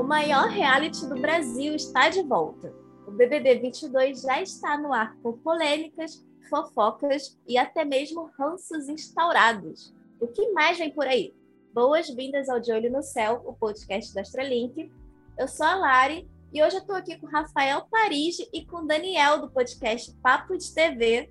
O maior reality do Brasil está de volta. O BBB 22 já está no ar com polêmicas, fofocas e até mesmo ranços instaurados. O que mais vem por aí? Boas-vindas ao De Olho no Céu, o podcast da Astralink. Eu sou a Lari e hoje eu estou aqui com Rafael Paris e com Daniel do podcast Papo de TV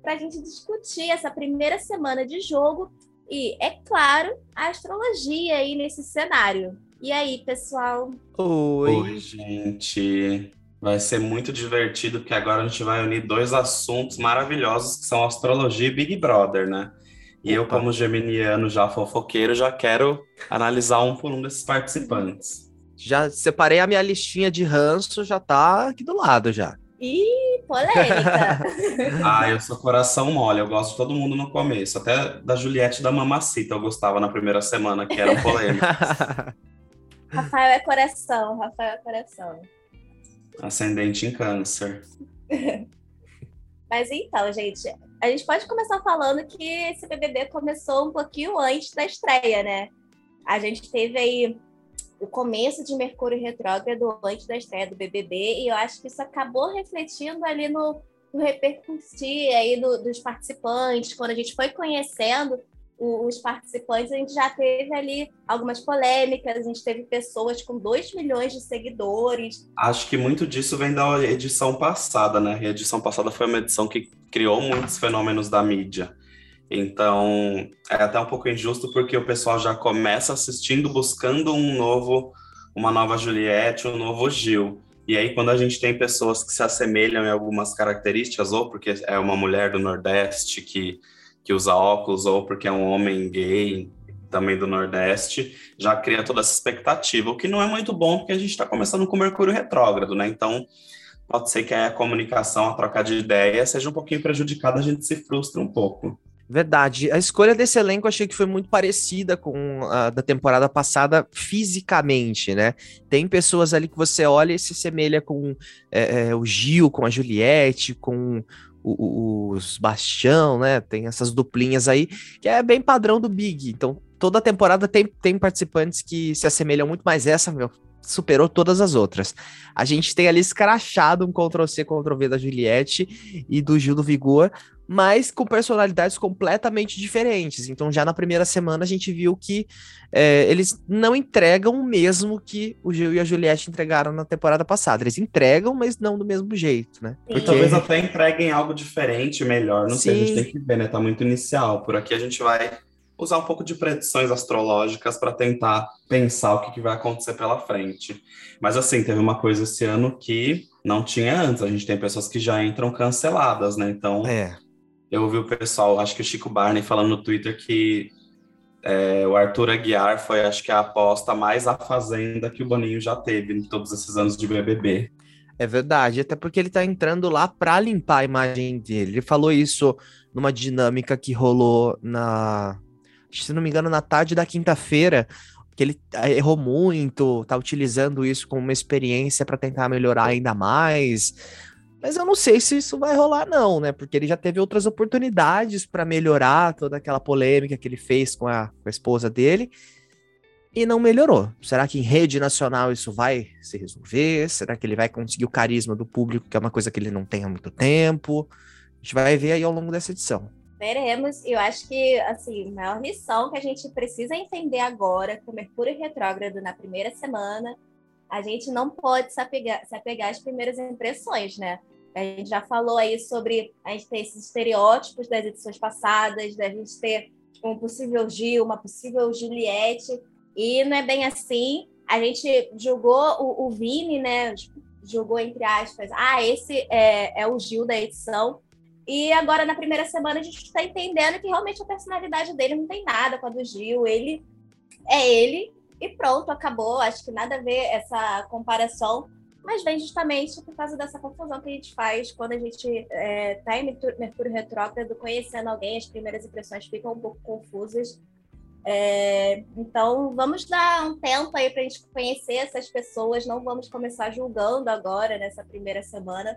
para a gente discutir essa primeira semana de jogo e, é claro, a astrologia aí nesse cenário. E aí, pessoal? Oi. Oi, gente. Vai ser muito divertido, porque agora a gente vai unir dois assuntos maravilhosos, que são astrologia e Big Brother, né? E eu, como geminiano já fofoqueiro, já quero analisar um por um desses participantes. Já separei a minha listinha de ranço, já tá aqui do lado já. Ih, polêmica! ah, eu sou coração mole, eu gosto de todo mundo no começo. Até da Juliette da Mamacita eu gostava na primeira semana, que era polêmica. Rafael é coração, Rafael é coração. Ascendente em câncer. Mas então, gente, a gente pode começar falando que esse BBB começou um pouquinho antes da estreia, né? A gente teve aí o começo de Mercúrio retrógrado antes da estreia do BBB e eu acho que isso acabou refletindo ali no, no repercutir aí do, dos participantes, quando a gente foi conhecendo os participantes, a gente já teve ali algumas polêmicas, a gente teve pessoas com 2 milhões de seguidores. Acho que muito disso vem da edição passada, né? A edição passada foi uma edição que criou muitos fenômenos da mídia. Então, é até um pouco injusto porque o pessoal já começa assistindo buscando um novo, uma nova Juliette, um novo Gil. E aí, quando a gente tem pessoas que se assemelham em algumas características, ou porque é uma mulher do Nordeste que que usa óculos ou porque é um homem gay também do Nordeste, já cria toda essa expectativa, o que não é muito bom porque a gente está começando com Mercúrio retrógrado, né? Então pode ser que a comunicação, a troca de ideia seja um pouquinho prejudicada, a gente se frustra um pouco. Verdade. A escolha desse elenco achei que foi muito parecida com a da temporada passada fisicamente, né? Tem pessoas ali que você olha e se assemelha com é, é, o Gil, com a Juliette, com os Bastião, né? Tem essas duplinhas aí, que é bem padrão do Big. Então, toda temporada tem, tem participantes que se assemelham muito, mas essa, meu, superou todas as outras. A gente tem ali escrachado um Ctrl-C, Ctrl-V da Juliette e do Gil do Vigor, mas com personalidades completamente diferentes. Então, já na primeira semana, a gente viu que é, eles não entregam o mesmo que o Gil e a Juliette entregaram na temporada passada. Eles entregam, mas não do mesmo jeito, né? Porque... Talvez até entreguem algo diferente, melhor. Não Sim. sei, a gente tem que ver, né? Tá muito inicial. Por aqui a gente vai usar um pouco de predições astrológicas para tentar pensar o que, que vai acontecer pela frente. Mas assim, teve uma coisa esse ano que não tinha antes. A gente tem pessoas que já entram canceladas, né? Então, é. Eu ouvi o pessoal, acho que o Chico Barney falando no Twitter que é, o Arthur Aguiar foi, acho que, a aposta mais à fazenda que o Boninho já teve em todos esses anos de BBB. É verdade, até porque ele tá entrando lá para limpar a imagem dele. Ele falou isso numa dinâmica que rolou na se não me engano, na tarde da quinta-feira, que ele eh, errou muito, tá utilizando isso como uma experiência para tentar melhorar ainda mais. Mas eu não sei se isso vai rolar, não, né? Porque ele já teve outras oportunidades para melhorar toda aquela polêmica que ele fez com a, com a esposa dele e não melhorou. Será que em rede nacional isso vai se resolver? Será que ele vai conseguir o carisma do público, que é uma coisa que ele não tem há muito tempo? A gente vai ver aí ao longo dessa edição. Veremos. Eu acho que, assim, a maior lição que a gente precisa entender agora, com Mercúrio retrógrado na primeira semana, a gente não pode se apegar, se apegar às primeiras impressões, né? A gente já falou aí sobre a gente ter esses estereótipos das edições passadas, da gente ter um possível Gil, uma possível Juliette, e não é bem assim. A gente julgou o, o Vini, né? Julgou entre aspas, ah, esse é, é o Gil da edição, e agora, na primeira semana, a gente está entendendo que realmente a personalidade dele não tem nada com a do Gil. Ele é ele e pronto, acabou. Acho que nada a ver essa comparação, mas vem justamente por causa dessa confusão que a gente faz quando a gente é, tá em Mercúrio Retrógrado, conhecendo alguém, as primeiras impressões ficam um pouco confusas. É, então, vamos dar um tempo aí para a gente conhecer essas pessoas, não vamos começar julgando agora, nessa primeira semana,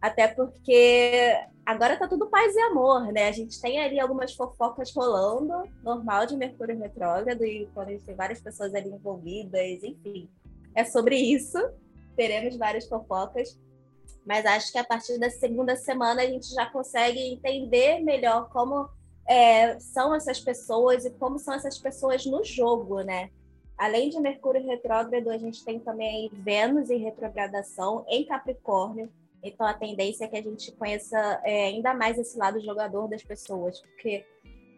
até porque agora tá tudo paz e amor, né? A gente tem ali algumas fofocas rolando, normal de Mercúrio retrógrado, e quando a gente tem várias pessoas ali envolvidas, enfim. é sobre isso. Teremos várias fofocas. Mas acho que a partir da segunda semana a gente já consegue entender melhor como é, são essas pessoas e como são essas pessoas no jogo, né? Além de Mercúrio retrógrado, a gente tem também Vênus em retrogradação em Capricórnio. Então a tendência é que a gente conheça é, ainda mais esse lado jogador das pessoas, porque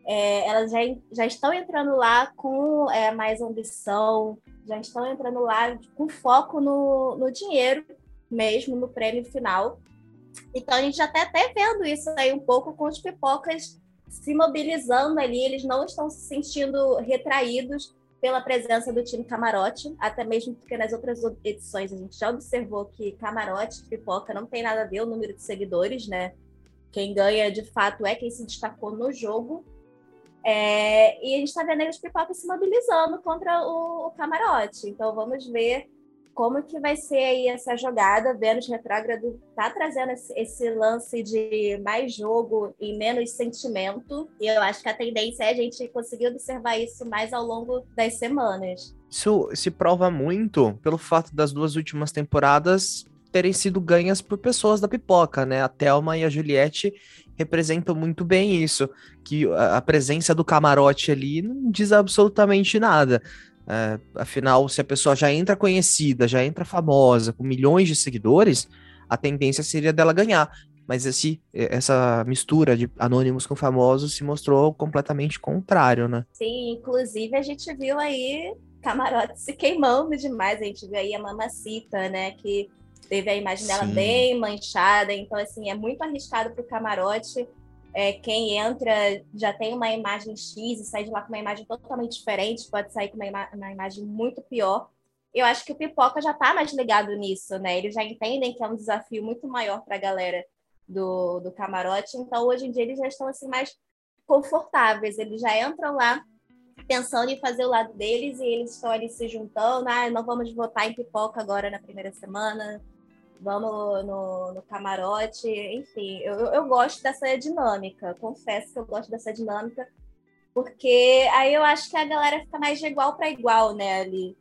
é, elas já, já estão entrando lá com é, mais ambição, já estão entrando lá com foco no, no dinheiro mesmo, no prêmio final. Então a gente já está até vendo isso aí um pouco com os pipocas se mobilizando ali, eles não estão se sentindo retraídos pela presença do time camarote, até mesmo porque nas outras edições a gente já observou que camarote, pipoca não tem nada a ver o número de seguidores, né? Quem ganha de fato é quem se destacou no jogo. É, e a gente está vendo aí os pipocas se mobilizando contra o, o, camarote. Então vamos ver como que vai ser aí essa jogada. Vênus retrógrado está trazendo esse, esse, lance de mais jogo e menos sentimento. E eu acho que a tendência é a gente conseguir observar isso mais ao longo das semanas. Isso se prova muito pelo fato das duas últimas temporadas terem sido ganhas por pessoas da pipoca, né? A Thelma e a Juliette representam muito bem isso, que a presença do camarote ali não diz absolutamente nada. É, afinal, se a pessoa já entra conhecida, já entra famosa, com milhões de seguidores, a tendência seria dela ganhar. Mas esse, essa mistura de anônimos com famosos se mostrou completamente contrário, né? Sim, inclusive a gente viu aí camarote se queimando demais. A gente viu aí a Mamacita, né? Que teve a imagem dela Sim. bem manchada, então assim, é muito arriscado para o camarote. É, quem entra já tem uma imagem X e sai de lá com uma imagem totalmente diferente, pode sair com uma, ima uma imagem muito pior. Eu acho que o Pipoca já está mais ligado nisso, né? Eles já entendem que é um desafio muito maior para a galera do, do camarote, então hoje em dia eles já estão assim mais confortáveis, eles já entram lá pensando em fazer o lado deles e eles estão ali se juntando, ah, não vamos votar em pipoca agora na primeira semana, vamos no, no camarote, enfim, eu, eu gosto dessa dinâmica, confesso que eu gosto dessa dinâmica, porque aí eu acho que a galera fica mais de igual para igual, né, ali.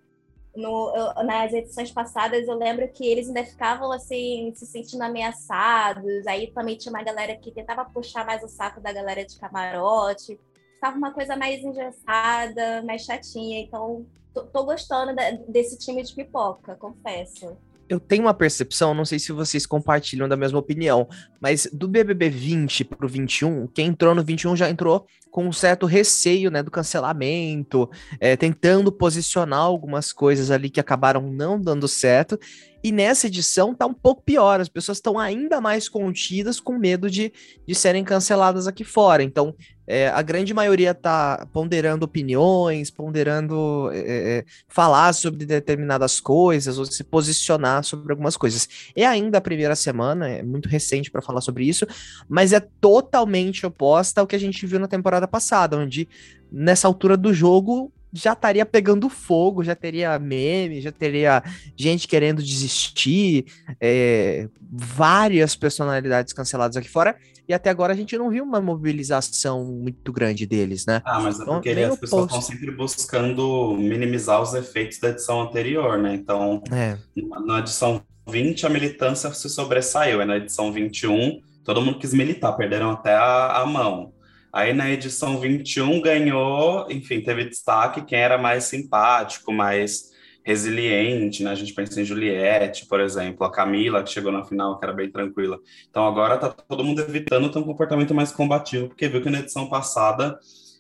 No, eu, nas edições passadas eu lembro que eles ainda ficavam assim, se sentindo ameaçados, aí também tinha uma galera que tentava puxar mais o saco da galera de camarote, ficava uma coisa mais engessada, mais chatinha, então tô, tô gostando da, desse time de pipoca, confesso eu tenho uma percepção, não sei se vocês compartilham da mesma opinião, mas do BBB 20 pro 21, quem entrou no 21 já entrou com um certo receio, né, do cancelamento, é, tentando posicionar algumas coisas ali que acabaram não dando certo. E nessa edição tá um pouco pior, as pessoas estão ainda mais contidas com medo de, de serem canceladas aqui fora. Então, é, a grande maioria tá ponderando opiniões, ponderando é, falar sobre determinadas coisas ou se posicionar sobre algumas coisas. É ainda a primeira semana, é muito recente para falar sobre isso, mas é totalmente oposta ao que a gente viu na temporada passada, onde nessa altura do jogo já estaria pegando fogo, já teria meme, já teria gente querendo desistir, é, várias personalidades canceladas aqui fora, e até agora a gente não viu uma mobilização muito grande deles, né? Ah, mas é então, porque as pessoas estão sempre buscando minimizar os efeitos da edição anterior, né? Então, é. na edição 20, a militância se sobressaiu, e na edição 21, todo mundo quis militar, perderam até a, a mão. Aí na edição 21 ganhou, enfim, teve destaque quem era mais simpático, mais resiliente, né? A gente pensa em Juliette, por exemplo, a Camila, que chegou na final, que era bem tranquila. Então agora tá todo mundo evitando ter um comportamento mais combativo, porque viu que na edição passada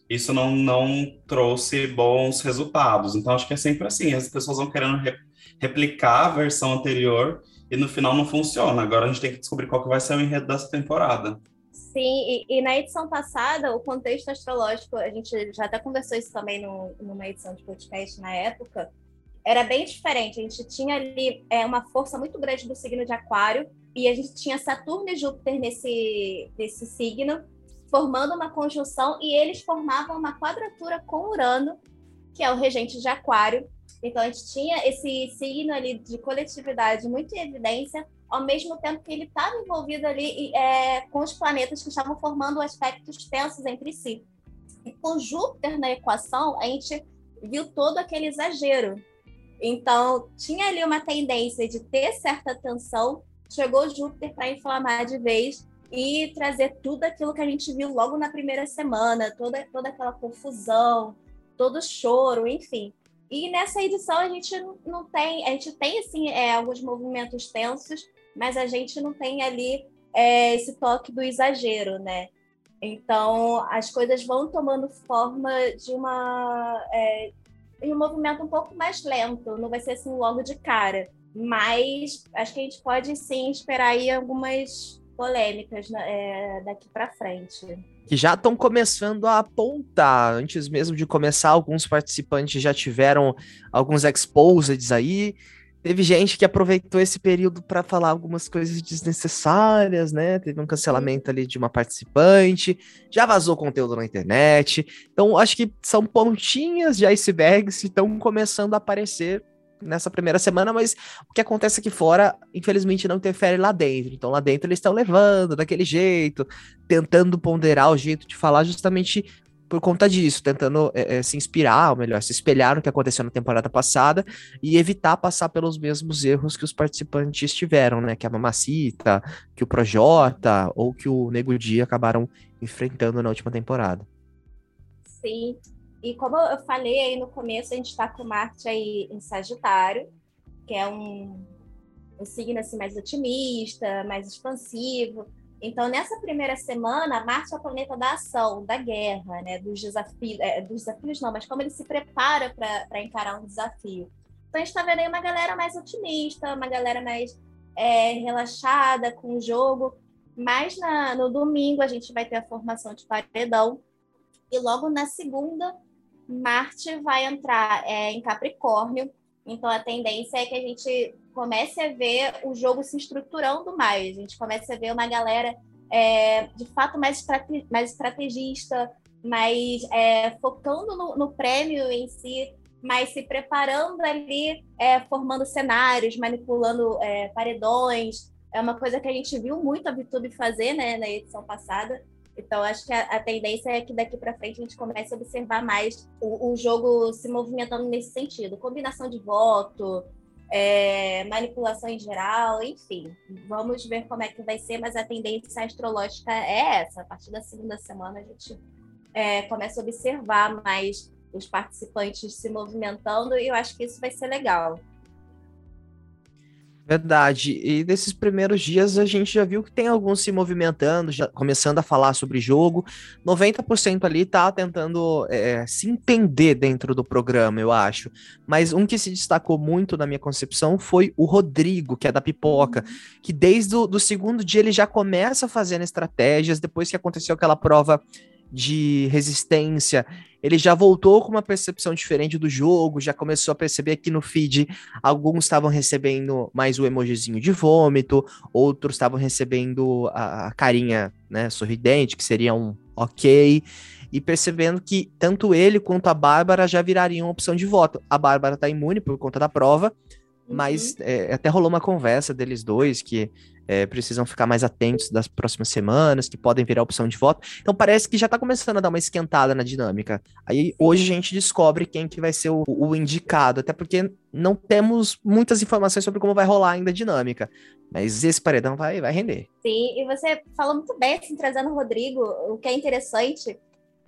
isso não, não trouxe bons resultados. Então acho que é sempre assim, as pessoas vão querendo re replicar a versão anterior e no final não funciona. Agora a gente tem que descobrir qual que vai ser o enredo dessa temporada. Sim, e, e, na edição passada, o contexto astrológico, a gente já até conversou isso também no, numa edição de podcast na época, era bem diferente. A gente tinha ali é, uma força muito grande do signo de Aquário, e a gente tinha Saturno e Júpiter nesse, nesse signo, formando uma conjunção, e eles formavam uma quadratura com Urano, que é o regente de Aquário. Então a gente tinha esse signo ali de coletividade muito em evidência, ao mesmo tempo que ele estava envolvido ali é, com os planetas que estavam formando aspectos tensos entre si. E com Júpiter na equação, a gente viu todo aquele exagero. Então, tinha ali uma tendência de ter certa tensão, chegou Júpiter para inflamar de vez e trazer tudo aquilo que a gente viu logo na primeira semana, toda, toda aquela confusão, todo choro, enfim. E nessa edição a gente não tem, a gente tem assim é, alguns movimentos tensos, mas a gente não tem ali é, esse toque do exagero, né? Então as coisas vão tomando forma de uma é, um movimento um pouco mais lento, não vai ser assim logo de cara, mas acho que a gente pode sim esperar aí algumas polêmicas né, é, daqui para frente. Que já estão começando a apontar. Antes mesmo de começar, alguns participantes já tiveram alguns exposeds aí. Teve gente que aproveitou esse período para falar algumas coisas desnecessárias, né? Teve um cancelamento ali de uma participante, já vazou conteúdo na internet. Então, acho que são pontinhas de icebergs que estão começando a aparecer nessa primeira semana, mas o que acontece aqui fora, infelizmente, não interfere lá dentro. Então, lá dentro eles estão levando daquele jeito, tentando ponderar o jeito de falar justamente por conta disso, tentando é, se inspirar, ou melhor, se espelhar no que aconteceu na temporada passada e evitar passar pelos mesmos erros que os participantes tiveram, né? Que a Mamacita, que o Projota ou que o Nego Dia acabaram enfrentando na última temporada. Sim, e como eu falei aí no começo, a gente está com Marte aí em Sagitário, que é um, um signo assim, mais otimista, mais expansivo. Então, nessa primeira semana, Marte é o planeta da ação, da guerra, né? dos desafios, é, dos desafios não, mas como ele se prepara para encarar um desafio. Então, a gente está vendo aí uma galera mais otimista, uma galera mais é, relaxada com o jogo. Mas na, no domingo a gente vai ter a formação de paredão. E logo na segunda Marte vai entrar é, em Capricórnio, então a tendência é que a gente comece a ver o jogo se estruturando mais, a gente comece a ver uma galera é, de fato mais, estrate mais estrategista, mais é, focando no, no, prêmio em si, mas se preparando ali, é, formando cenários, manipulando é, paredões. É uma coisa que a gente viu muito a VTube fazer né, na edição passada. Então, acho que a, a tendência é que daqui para frente a gente comece a observar mais o, o, jogo se movimentando nesse sentido. Combinação de voto, é, manipulação em geral, enfim. Vamos ver como é que vai ser, mas a tendência astrológica é essa. A partir da segunda semana a gente é, começa a observar mais os participantes se movimentando e eu acho que isso vai ser legal. Verdade. E nesses primeiros dias a gente já viu que tem alguns se movimentando, já começando a falar sobre jogo. 90% ali tá tentando é, se entender dentro do programa, eu acho. Mas um que se destacou muito na minha concepção foi o Rodrigo, que é da Pipoca, que desde o do segundo dia ele já começa fazendo estratégias, depois que aconteceu aquela prova de resistência, ele já voltou com uma percepção diferente do jogo, já começou a perceber que no feed alguns estavam recebendo mais o emojizinho de vômito, outros estavam recebendo a, a carinha né, sorridente, que seria um ok, e percebendo que tanto ele quanto a Bárbara já virariam opção de voto. A Bárbara tá imune por conta da prova, mas é, até rolou uma conversa deles dois que é, precisam ficar mais atentos das próximas semanas, que podem virar opção de voto. Então parece que já está começando a dar uma esquentada na dinâmica. Aí hoje a gente descobre quem que vai ser o, o, indicado, até porque não temos muitas informações sobre como vai rolar ainda a dinâmica. Mas esse paredão vai, vai render. Sim, e você falou muito bem, assim, trazendo o Rodrigo, o que é interessante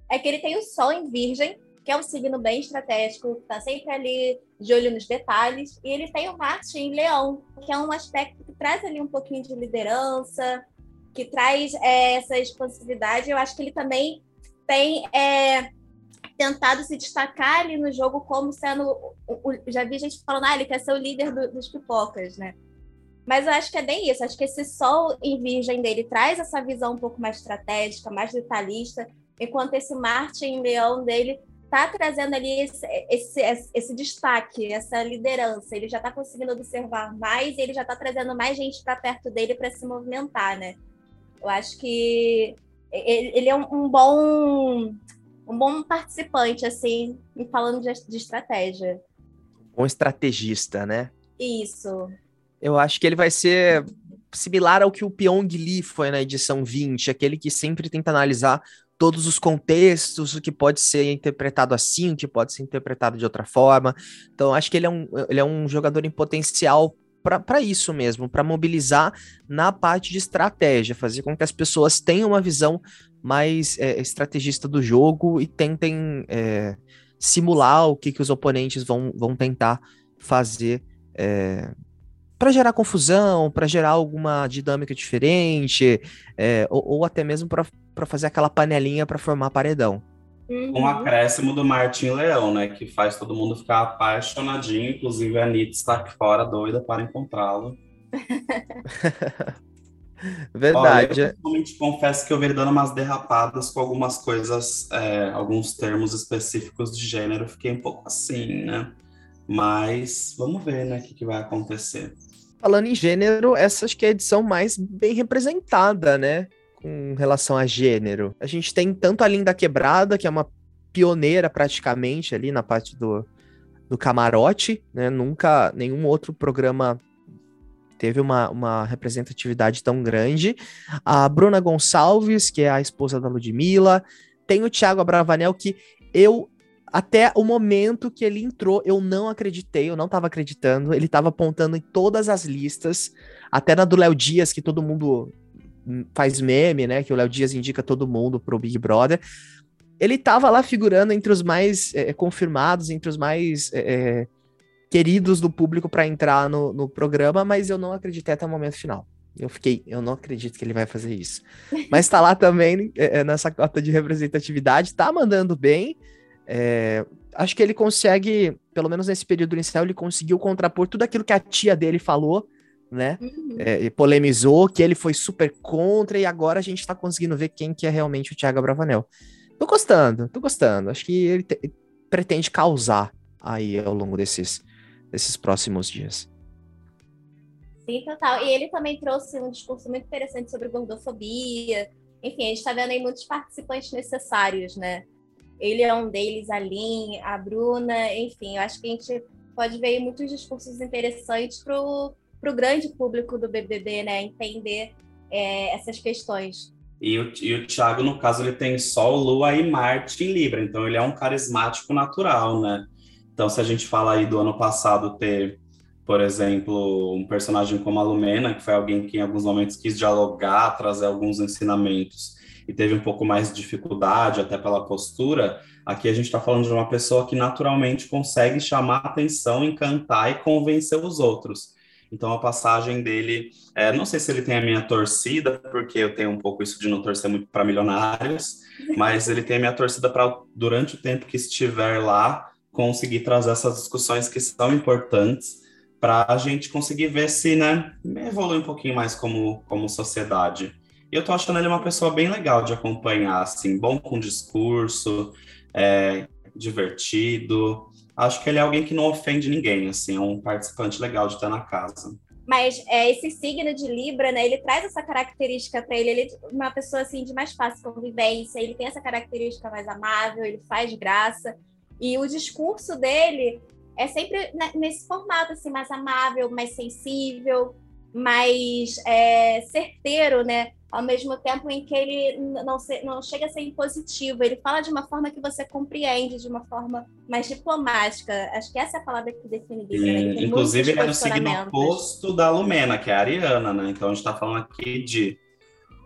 é que ele tem o Sol em Virgem, que é um signo bem estratégico, está sempre ali de olho nos detalhes, e ele tem o Marte em Leão, que é um aspecto que traz ali um pouquinho de liderança, que traz é, essa expansividade. Eu acho que ele também tem é, tentado se destacar ali no jogo como sendo. Já vi gente falando, ah, ele quer ser o líder do, dos pipocas, né? Mas eu acho que é bem isso. Acho que esse sol em virgem dele traz essa visão um pouco mais estratégica, mais detalhista, enquanto esse Marte em leão dele está trazendo ali esse, esse, esse, destaque, essa liderança. Ele já está conseguindo observar mais e ele já está trazendo mais gente para perto dele para se movimentar, né? Eu acho que ele é um, bom um bom participante, assim, falando de, de estratégia. Bom estrategista, né? Isso. Eu acho que ele vai ser similar ao que o Pyong Lee foi na edição 20, aquele que sempre tenta analisar todos os contextos, o que pode ser interpretado assim, o que pode ser interpretado de outra forma. Então, acho que ele é um, ele é um jogador em potencial para isso mesmo, para mobilizar na parte de estratégia, fazer com que as pessoas tenham uma visão mais é, estrategista do jogo e tentem é, simular o que, que os oponentes vão, vão tentar fazer é, para gerar confusão, para gerar alguma dinâmica diferente, é, ou, ou, até mesmo para fazer aquela panelinha para formar paredão. Uhum. Um acréscimo do Martin Leão, né? Que faz todo mundo ficar apaixonadinho, inclusive a Anitta está aqui fora doida para encontrá-lo. Verdade. Olha, eu confesso que eu vejo dando umas derrapadas com algumas coisas, é, alguns termos específicos de gênero, fiquei um pouco assim, né? Mas vamos ver, né, o que, que vai acontecer. Falando em gênero, essa acho que é a edição mais bem representada, né? Com relação a gênero. A gente tem tanto a Linda Quebrada, que é uma pioneira praticamente ali na parte do, do camarote, né? Nunca nenhum outro programa teve uma, uma representatividade tão grande. A Bruna Gonçalves, que é a esposa da Ludmilla. Tem o Thiago Abravanel, que eu até o momento que ele entrou, eu não acreditei, eu não tava acreditando. Ele tava apontando em todas as listas, até na do Léo Dias, que todo mundo faz meme, né? Que o Léo Dias indica todo mundo pro Big Brother. Ele tava lá figurando entre os mais é, confirmados, entre os mais é, queridos do público para entrar no, no programa, mas eu não acreditei até o momento final. Eu fiquei, eu não acredito que ele vai fazer isso. Mas tá lá também, é, nessa cota de representatividade, tá mandando bem. É, acho que ele consegue, pelo menos nesse período inicial, ele conseguiu contrapor tudo aquilo que a tia dele falou, né? Uhum. É, e polemizou, que ele foi super contra, e agora a gente tá conseguindo ver quem que é realmente o Thiago Bravanel. Tô gostando, tô gostando. Acho que ele te, pretende causar aí ao longo desses, desses próximos dias. Sim, total. E ele também trouxe um discurso muito interessante sobre gordofobia. Enfim, a gente está vendo aí muitos participantes necessários, né? Ele é um deles, a Lin, a Bruna, enfim, eu acho que a gente pode ver muitos discursos interessantes para o grande público do BBB, né? Entender é, essas questões. E o, e o Thiago, no caso, ele tem Sol, Lua e Marte em Libra, então ele é um carismático natural, né? Então, se a gente fala aí do ano passado ter, por exemplo, um personagem como a Lumena, que foi alguém que em alguns momentos quis dialogar, trazer alguns ensinamentos, e teve um pouco mais de dificuldade, até pela postura, aqui a gente está falando de uma pessoa que naturalmente consegue chamar atenção, encantar e convencer os outros. Então a passagem dele, é, não sei se ele tem a minha torcida, porque eu tenho um pouco isso de não torcer muito para milionários, mas ele tem a minha torcida para durante o tempo que estiver lá conseguir trazer essas discussões que são importantes para a gente conseguir ver se, né, evolui um pouquinho mais como, como sociedade. Eu tô achando ele uma pessoa bem legal de acompanhar, assim, bom com discurso, é, divertido. Acho que ele é alguém que não ofende ninguém, assim, é um participante legal de estar na casa. Mas é, esse signo de Libra, né, ele traz essa característica para ele. Ele é uma pessoa, assim, de mais fácil convivência, ele tem essa característica mais amável, ele faz graça. E o discurso dele é sempre nesse formato, assim, mais amável, mais sensível, mais é, certeiro, né? Ao mesmo tempo em que ele não, se, não chega a ser impositivo, ele fala de uma forma que você compreende, de uma forma mais diplomática. Acho que essa é a palavra que define. Né? Inclusive, ele é no signo oposto da Lumena, que é a Ariana, né? Então a gente está falando aqui de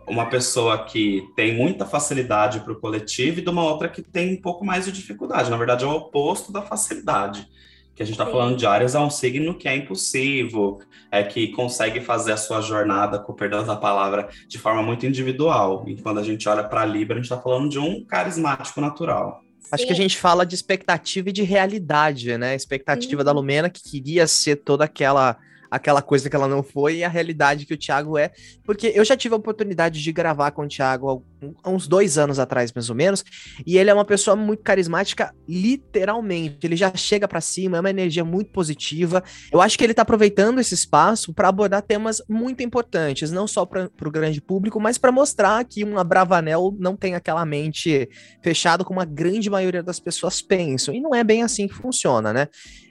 uma pessoa que tem muita facilidade para o coletivo e de uma outra que tem um pouco mais de dificuldade. Na verdade, é o oposto da facilidade que a gente está falando de Ares é um signo que é impulsivo, é que consegue fazer a sua jornada, com perdão da palavra, de forma muito individual. E quando a gente olha para Libra, a gente está falando de um carismático natural. Acho Sim. que a gente fala de expectativa e de realidade, né? A expectativa Sim. da Lumena que queria ser toda aquela aquela coisa que ela não foi e a realidade que o Thiago é. Porque eu já tive a oportunidade de gravar com o Thiago uns dois anos atrás, mais ou menos, e ele é uma pessoa muito carismática, literalmente. Ele já chega para cima, é uma energia muito positiva. Eu acho que ele tá aproveitando esse espaço para abordar temas muito importantes, não só para o grande público, mas para mostrar que uma Bravanel não tem aquela mente fechada como a grande maioria das pessoas pensam. E não é bem assim que funciona, né?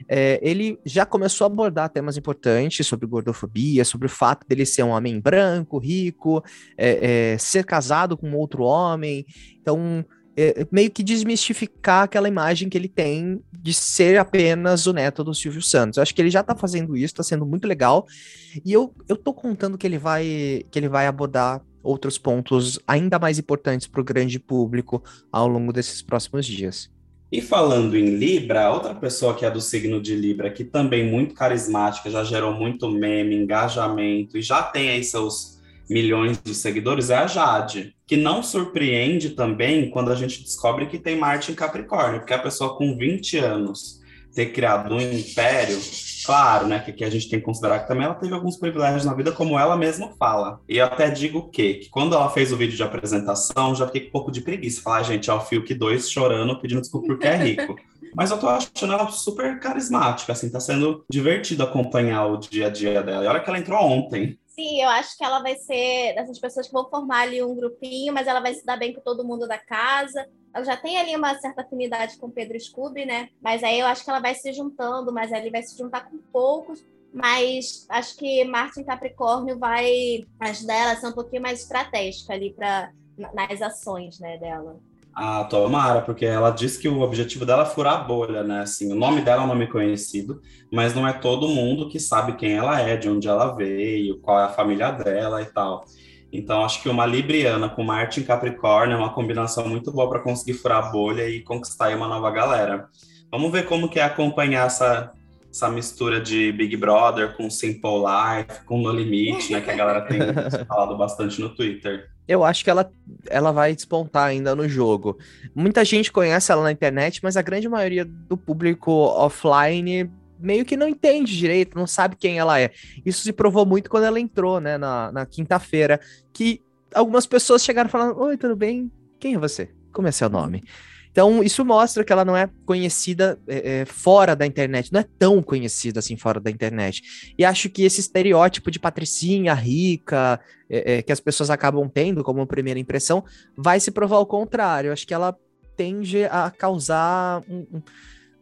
É, ele já começou a abordar temas importantes sobre gordofobia, sobre o fato dele ser um homem branco, rico, é, é, ser casado com outro homem. Então, é, meio que desmistificar aquela imagem que ele tem de ser apenas o neto do Silvio Santos. Eu acho que ele já tá fazendo isso, tá sendo muito legal. E eu, eu tô contando que ele vai que ele vai abordar outros pontos ainda mais importantes para o grande público ao longo desses próximos dias. E falando em Libra, outra pessoa que é do signo de Libra, que também muito carismática, já gerou muito meme, engajamento e já tem aí seus milhões de seguidores, é a Jade, que não surpreende também quando a gente descobre que tem Marte em Capricórnio, porque a pessoa com 20 anos ter criado um império, claro, né, que, que a gente tem que considerar que também ela teve alguns privilégios na vida, como ela mesma fala. E eu até digo o quê? Que quando ela fez o vídeo de apresentação, já fiquei com um pouco de preguiça. Falar, ah, gente, é o Fiuk 2 chorando, pedindo desculpa porque é rico. Mas eu tô achando ela super carismática, assim, tá sendo divertido acompanhar o dia a dia dela. E olha que ela entrou ontem. Sim, eu acho que ela vai ser dessas pessoas que vão formar ali um grupinho, mas ela vai se dar bem com todo mundo da casa ela já tem ali uma certa afinidade com Pedro Scooby, né? Mas aí eu acho que ela vai se juntando, mas ali vai se juntar com poucos. Mas acho que Marte em Capricórnio vai ajudar ela a ser um pouquinho mais estratégica ali para nas ações, né, dela. Ah, tomara, porque ela disse que o objetivo dela é furar a bolha, né? Assim, o nome dela é um nome conhecido, mas não é todo mundo que sabe quem ela é, de onde ela veio, qual é a família dela e tal. Então, acho que uma Libriana com Marte em Capricórnio é uma combinação muito boa para conseguir furar a bolha e conquistar uma nova galera. Vamos ver como que é acompanhar essa, essa mistura de Big Brother com Simple Life, com No Limite, né? Que a galera tem falado bastante no Twitter. Eu acho que ela, ela vai despontar ainda no jogo. Muita gente conhece ela na internet, mas a grande maioria do público offline meio que não entende direito, não sabe quem ela é. Isso se provou muito quando ela entrou, né, na, na quinta-feira, que algumas pessoas chegaram falando: Oi, tudo bem? Quem é você? Como é seu nome? Então, isso mostra que ela não é conhecida é, é, fora da internet, não é tão conhecida assim fora da internet. E acho que esse estereótipo de patricinha rica, é, é que as pessoas acabam tendo como primeira impressão, vai se provar o contrário. Acho que ela tende a causar um, um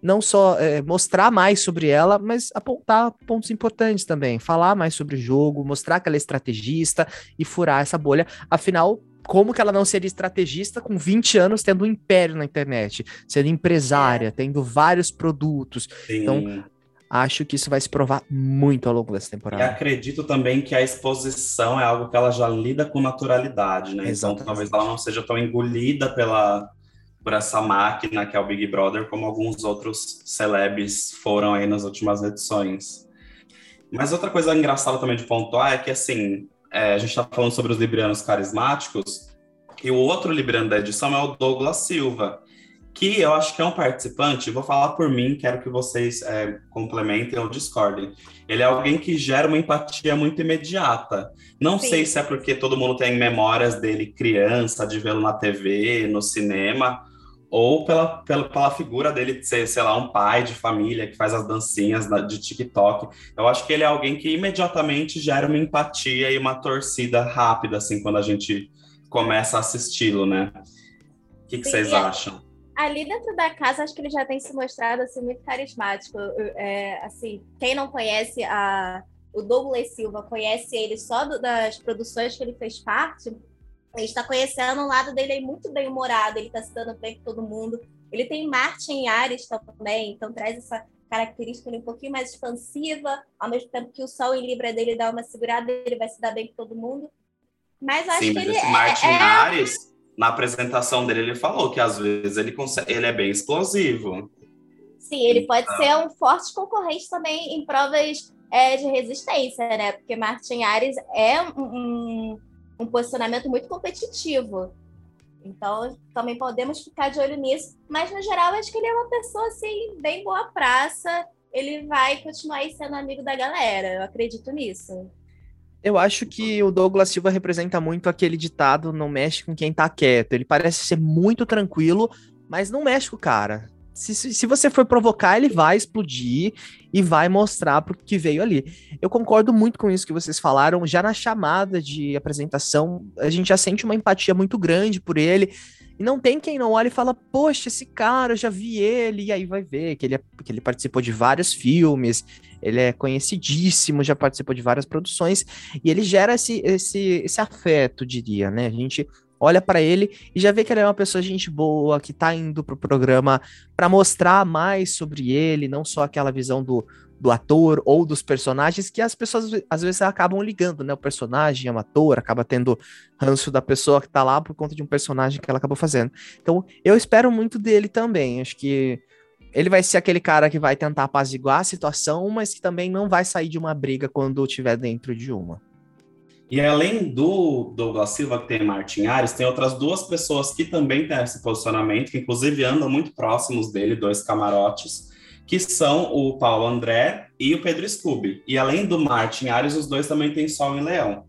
não só é, mostrar mais sobre ela, mas apontar pontos importantes também, falar mais sobre o jogo, mostrar que ela é estrategista e furar essa bolha. Afinal, como que ela não seria estrategista com 20 anos tendo um império na internet, sendo empresária, é. tendo vários produtos. Sim. Então, acho que isso vai se provar muito ao longo dessa temporada. E acredito também que a exposição é algo que ela já lida com naturalidade, né? Exatamente. Então, talvez ela não seja tão engolida pela por essa máquina que é o Big Brother, como alguns outros celebs foram aí nas últimas edições. Mas outra coisa engraçada também de pontuar é que, assim, é, a gente está falando sobre os librianos carismáticos, e o outro libriano da edição é o Douglas Silva, que eu acho que é um participante, vou falar por mim, quero que vocês é, complementem ou discordem. Ele é alguém que gera uma empatia muito imediata. Não Sim. sei se é porque todo mundo tem memórias dele criança, de vê-lo na TV, no cinema, ou pela, pela, pela figura dele de ser, sei lá, um pai de família que faz as dancinhas de TikTok. Eu acho que ele é alguém que imediatamente gera uma empatia e uma torcida rápida, assim, quando a gente começa a assisti-lo, né? O que, que vocês é, acham? Ali dentro da casa, acho que ele já tem se mostrado, assim, muito carismático. É, assim, quem não conhece a, o Douglas Silva, conhece ele só do, das produções que ele fez parte, a gente está conhecendo o lado dele aí muito bem humorado, ele está se dando bem com todo mundo. Ele tem Marte em Ares também, então traz essa característica um pouquinho mais expansiva, ao mesmo tempo que o Sol em Libra dele dá uma segurada, ele vai se dar bem com todo mundo. Mas acho Sim, que mas ele esse Marte é... em Ares, na apresentação dele, ele falou que às vezes ele, consegue, ele é bem explosivo. Sim, ele pode então... ser um forte concorrente também em provas é, de resistência, né? Porque Marte em Ares é um um posicionamento muito competitivo. Então, também podemos ficar de olho nisso. Mas, no geral, acho que ele é uma pessoa, assim, bem boa praça. Ele vai continuar sendo amigo da galera. Eu acredito nisso. Eu acho que o Douglas Silva representa muito aquele ditado: não mexe com quem tá quieto. Ele parece ser muito tranquilo, mas não mexe com o cara se, se você for provocar, ele vai explodir e vai mostrar pro que veio ali. Eu concordo muito com isso que vocês falaram. Já na chamada de apresentação, a gente já sente uma empatia muito grande por ele. E não tem quem não olhe e fala, poxa, esse cara, eu já vi ele, e aí vai ver que ele, é, que ele participou de vários filmes, ele é conhecidíssimo, já participou de várias produções, e ele gera esse, esse, esse afeto, diria, né? A gente olha para ele e já vê que ele é uma pessoa gente boa, que tá indo pro programa para mostrar mais sobre ele, não só aquela visão do, do ator ou dos personagens que as pessoas às vezes acabam ligando, né? O personagem é um ator, acaba tendo ranço da pessoa que tá lá por conta de um personagem que ela acabou fazendo. Então, eu espero muito dele também. Acho que ele vai ser aquele cara que vai tentar apaziguar a situação, mas que também não vai sair de uma briga quando estiver dentro de uma. E além do Douglas Silva, que tem Martin Ares, tem outras duas pessoas que também têm esse posicionamento, que inclusive andam muito próximos dele, dois camarotes, que são o Paulo André e o Pedro Scooby. E além do Martin Ares, os dois também têm Sol em Leão.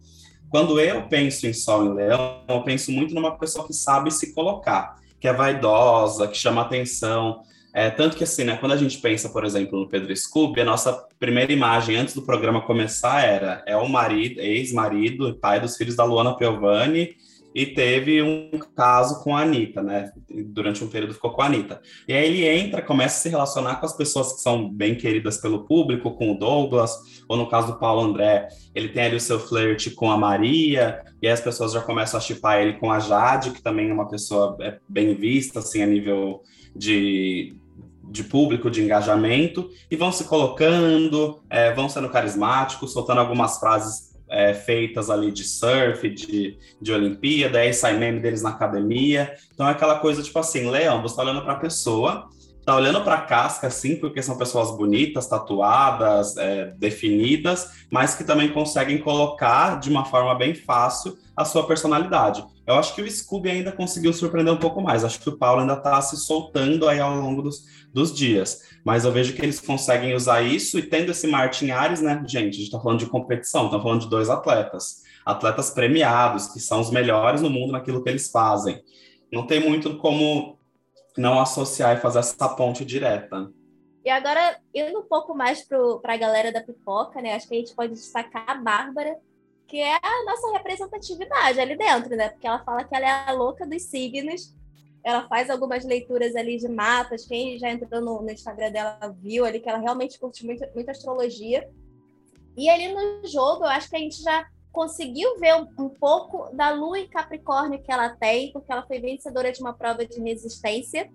Quando eu penso em Sol em Leão, eu penso muito numa pessoa que sabe se colocar, que é vaidosa, que chama atenção, é, tanto que assim, né, quando a gente pensa, por exemplo, no Pedro Scooby, a nossa primeira imagem antes do programa começar era é o marido, ex-marido pai dos filhos da Luana Piovani, e teve um caso com a Anitta, né? Durante um período ficou com a Anitta. E aí ele entra, começa a se relacionar com as pessoas que são bem queridas pelo público, com o Douglas, ou no caso do Paulo André, ele tem ali o seu flerte com a Maria, e aí as pessoas já começam a chipar ele com a Jade, que também é uma pessoa é, bem vista, assim, a nível de, de público, de engajamento, e vão se colocando, é, vão sendo carismáticos, soltando algumas frases é, feitas ali de surf, de, de Olimpíada, aí sai meme deles na academia. Então é aquela coisa tipo assim, Leão, você tá olhando para a pessoa, tá olhando para a casca, assim, porque são pessoas bonitas, tatuadas, é, definidas, mas que também conseguem colocar de uma forma bem fácil a sua personalidade. Eu acho que o Scooby ainda conseguiu surpreender um pouco mais. Acho que o Paulo ainda está se soltando aí ao longo dos, dos dias. Mas eu vejo que eles conseguem usar isso e tendo esse Martin Ares, né, gente? A gente está falando de competição, estamos falando de dois atletas. Atletas premiados, que são os melhores no mundo naquilo que eles fazem. Não tem muito como não associar e fazer essa ponte direta. E agora, indo um pouco mais para a galera da pipoca, né? Acho que a gente pode destacar a Bárbara, que é a nossa representatividade ali dentro, né? Porque ela fala que ela é a louca dos signos. Ela faz algumas leituras ali de mapas. Quem já entrou no, no Instagram dela viu ali que ela realmente curte muito, muito astrologia. E ali no jogo, eu acho que a gente já conseguiu ver um, um, pouco da lua em Capricórnio que ela tem, porque ela foi vencedora de uma prova de resistência.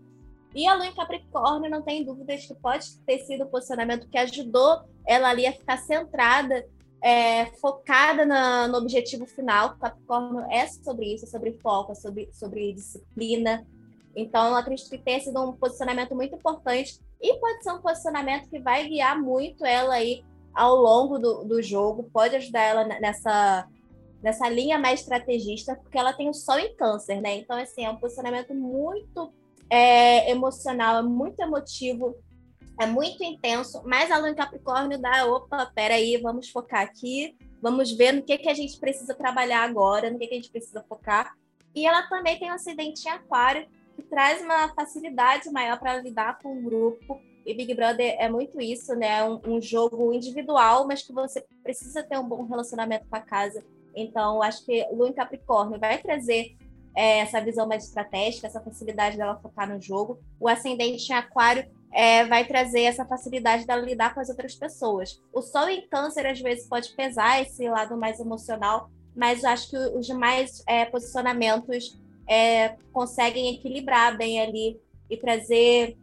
E a lua em Capricórnio, não tem dúvidas que pode ter sido o posicionamento que ajudou ela ali a ficar centrada é, focada na, no objetivo final. Capricórnio é sobre isso, é sobre foco, é sobre, sobre disciplina. Então, eu acredito que tenha sido um posicionamento muito importante e pode ser um posicionamento que vai guiar muito ela aí ao longo do, do jogo, pode ajudar ela nessa, nessa linha mais estrategista, porque ela tem o sol em câncer, né? Então, assim, é um posicionamento muito é, emocional, é muito emotivo, é muito intenso, mas a lua em Capricórnio dá, opa, peraí, vamos focar aqui, vamos ver no que, que a gente precisa trabalhar agora, no que, que a gente precisa focar. E ela também tem um acidente em aquário, que traz uma facilidade maior para lidar com o grupo. E Big Brother é muito isso, né? Um, um jogo individual, mas que você precisa ter um bom relacionamento com a casa. Então, acho que Lua em Capricórnio vai trazer é, essa visão mais estratégica, essa facilidade dela focar no jogo. O ascendente em Aquário é, vai trazer essa facilidade dela lidar com as outras pessoas. O Sol em Câncer, às vezes, pode pesar esse lado mais emocional, mas acho que os demais é, posicionamentos é, conseguem equilibrar bem ali e trazer.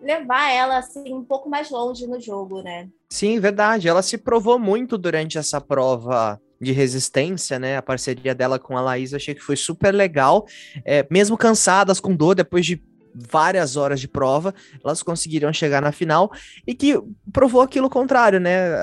Levar ela assim, um pouco mais longe no jogo, né? Sim, verdade. Ela se provou muito durante essa prova de resistência, né? A parceria dela com a Laís, achei que foi super legal. É, mesmo cansadas, com dor, depois de várias horas de prova, elas conseguiram chegar na final e que provou aquilo contrário, né?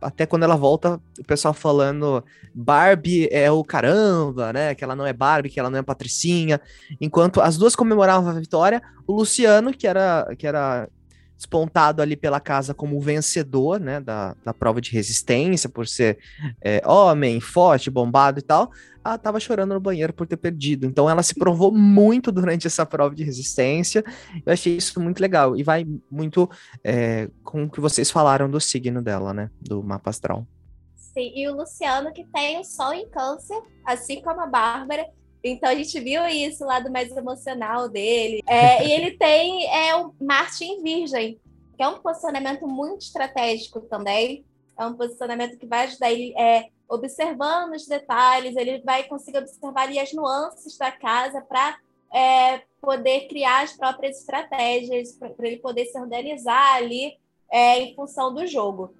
até quando ela volta, o pessoal falando Barbie é o caramba, né? Que ela não é Barbie, que ela não é Patricinha. Enquanto as duas comemoravam a vitória, o Luciano, que era, que era despontado ali pela casa como vencedor, né, da, da prova de resistência, por ser é, homem, forte, bombado e tal, ela tava chorando no banheiro por ter perdido. Então ela se provou muito durante essa prova de resistência. Eu achei isso muito legal. E vai muito é, com o que vocês falaram do signo dela, né? Do mapa astral. Sim, e o Luciano que tem o sol em câncer, assim como a Bárbara. Então a gente viu isso lá do mais emocional dele. É, e ele tem é, o Marte em Virgem, que é um posicionamento muito estratégico também. É um posicionamento que vai ajudar ele é, observando os detalhes, ele vai conseguir observar ali as nuances da casa para é, poder criar as próprias estratégias, para ele poder se organizar ali é, em função do jogo.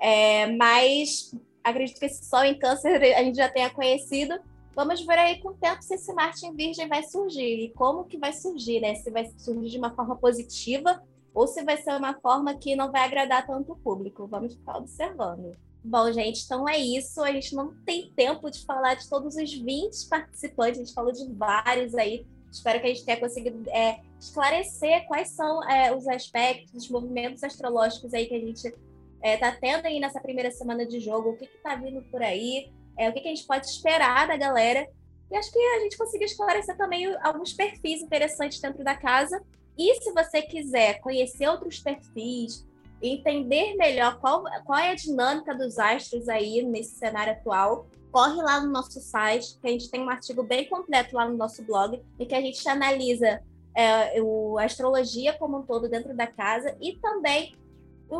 É, mas acredito que esse Sol em Câncer a gente já tenha conhecido. Vamos ver aí com o tempo se esse Marte em Virgem vai surgir e como que vai surgir, né? Se vai surgir de uma forma positiva ou se vai ser uma forma que não vai agradar tanto o público. Vamos ficar observando. Bom, gente, então é isso. A gente não tem tempo de falar de todos os 20 participantes, a gente falou de vários aí. Espero que a gente tenha conseguido é, esclarecer quais são é, os aspectos, os movimentos astrológicos aí que a gente está é, tá tendo aí nessa primeira semana de jogo, o que está vindo por aí, é, o que, que, a gente pode esperar da galera. E acho que a gente conseguiu esclarecer também alguns perfis interessantes dentro da casa. E se você quiser conhecer outros perfis, entender melhor qual, qual é a dinâmica dos astros aí nesse cenário atual, corre lá no nosso site, que a gente tem um artigo bem completo lá no nosso blog, em que a gente analisa é, o, a astrologia como um todo dentro da casa e também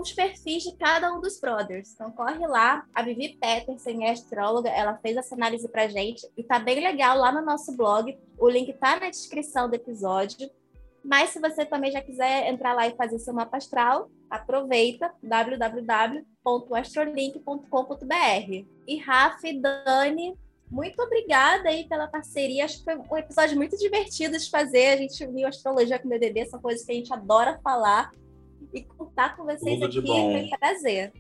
os perfis de cada um dos brothers. Então corre lá, a Vivi Peterson é astróloga, ela fez essa análise pra gente e tá bem legal lá no nosso blog. O link tá na descrição do episódio. Mas se você também já quiser entrar lá e fazer seu mapa astral, aproveita www.astrolink.com.br. E Rafa e Dani, muito obrigada aí pela parceria. Acho que foi um episódio muito divertido de fazer. A gente uniu astrologia com o BBB, são coisas que a gente adora falar. E contar com vocês Tudo aqui foi um prazer.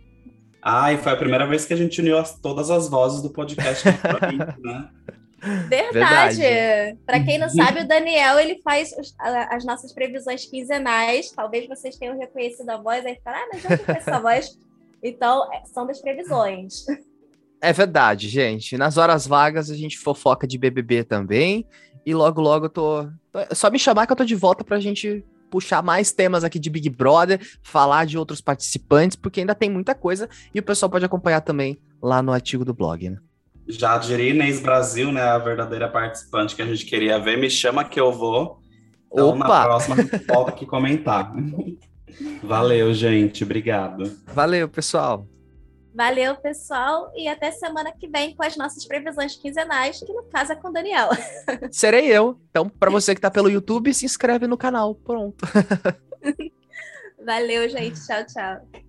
Ah, e foi a primeira vez que a gente uniu as, todas as vozes do podcast, né? Verdade. Verdade. Para quem não sabe, o Daniel ele faz os, as nossas previsões quinzenais. Talvez vocês tenham reconhecido a voz aí falar, ah, mas já conheço essa voz. Então, é, são das previsões. É verdade, gente. Nas horas vagas a gente fofoca de BBB também. E logo, logo eu tô. É só me chamar que eu tô de volta pra gente puxar mais temas aqui de Big Brother, falar de outros participantes, porque ainda tem muita coisa e o pessoal pode acompanhar também lá no artigo do blog, né? Já diria Inês Brasil, né, a verdadeira participante que a gente queria ver, me chama que eu vou. Então, Opa! na próxima, volta aqui comentar. Valeu, gente. Obrigado. Valeu, pessoal. Valeu, pessoal. E até semana que vem com as nossas previsões quinzenais, que no caso é com o Daniel. Serei eu. Então, para você que está pelo YouTube, se inscreve no canal. Pronto. Valeu, gente. Tchau, tchau.